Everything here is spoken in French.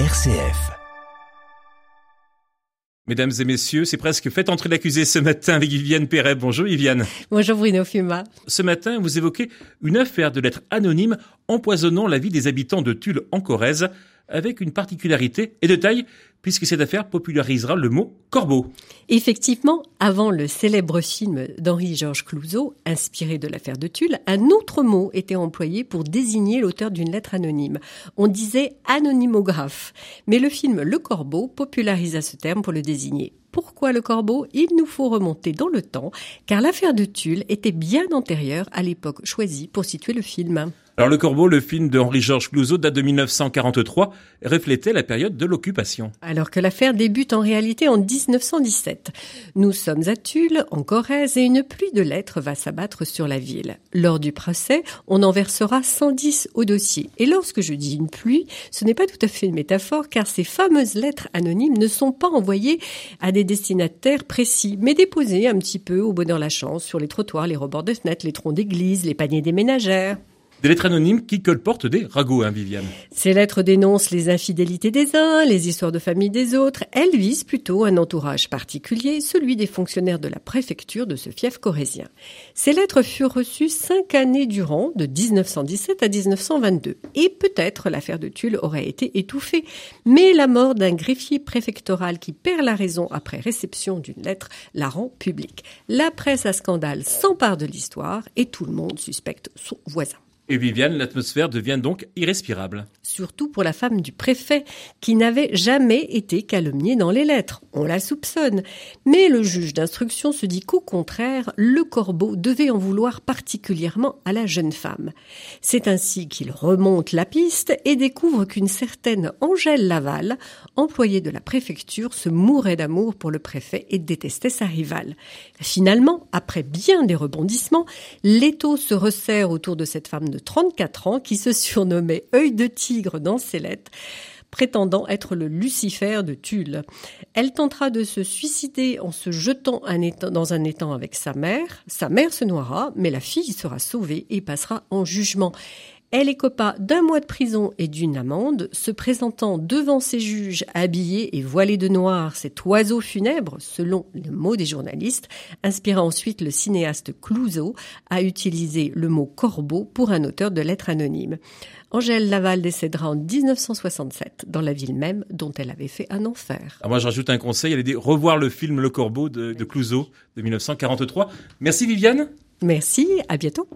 RCF. Mesdames et messieurs, c'est presque fait entrer l'accusé ce matin avec Viviane Perret. Bonjour Viviane. Bonjour Bruno Fuma. Ce matin, vous évoquez une affaire de lettres anonymes empoisonnant la vie des habitants de Tulle en Corrèze avec une particularité et de taille, puisque cette affaire popularisera le mot corbeau. Effectivement, avant le célèbre film d'Henri-Georges Clouzot, inspiré de l'affaire de Tulle, un autre mot était employé pour désigner l'auteur d'une lettre anonyme. On disait anonymographe. Mais le film Le Corbeau popularisa ce terme pour le désigner. Pourquoi le corbeau? Il nous faut remonter dans le temps, car l'affaire de Tulle était bien antérieure à l'époque choisie pour situer le film. Alors Le Corbeau, le film de Henri-Georges Clouzot, date de 1943, reflétait la période de l'occupation. Alors que l'affaire débute en réalité en 1917. Nous sommes à Tulle, en Corrèze, et une pluie de lettres va s'abattre sur la ville. Lors du procès, on en versera 110 au dossier. Et lorsque je dis une pluie, ce n'est pas tout à fait une métaphore, car ces fameuses lettres anonymes ne sont pas envoyées à des destinataires précis, mais déposées un petit peu au bonheur la chance sur les trottoirs, les rebords de fenêtres, les troncs d'église, les paniers des ménagères. Des lettres anonymes qui colportent des ragots, hein, Viviane. Ces lettres dénoncent les infidélités des uns, les histoires de famille des autres. Elles visent plutôt un entourage particulier, celui des fonctionnaires de la préfecture de ce fief corrézien. Ces lettres furent reçues cinq années durant, de 1917 à 1922. Et peut-être l'affaire de Tulle aurait été étouffée. Mais la mort d'un greffier préfectoral qui perd la raison après réception d'une lettre la rend publique. La presse à scandale s'empare de l'histoire et tout le monde suspecte son voisin. Et Viviane, l'atmosphère devient donc irrespirable. Surtout pour la femme du préfet, qui n'avait jamais été calomniée dans les lettres. On la soupçonne. Mais le juge d'instruction se dit qu'au contraire, le corbeau devait en vouloir particulièrement à la jeune femme. C'est ainsi qu'il remonte la piste et découvre qu'une certaine Angèle Laval, employée de la préfecture, se mourait d'amour pour le préfet et détestait sa rivale. Finalement, après bien des rebondissements, l'étau se resserre autour de cette femme de 34 ans qui se surnommait œil de tigre dans ses lettres prétendant être le Lucifer de Tulle. Elle tentera de se suicider en se jetant dans un étang avec sa mère. Sa mère se noiera, mais la fille sera sauvée et passera en jugement. Elle écopa d'un mois de prison et d'une amende, se présentant devant ses juges habillés et voilés de noir, cet oiseau funèbre, selon le mot des journalistes, inspira ensuite le cinéaste Clouseau à utiliser le mot corbeau pour un auteur de lettres anonymes. Angèle Laval décédera en 1967 dans la ville même dont elle avait fait un enfer. Ah, moi, j'ajoute un conseil, allez revoir le film Le Corbeau de, de Clouseau de 1943. Merci Viviane. Merci, à bientôt.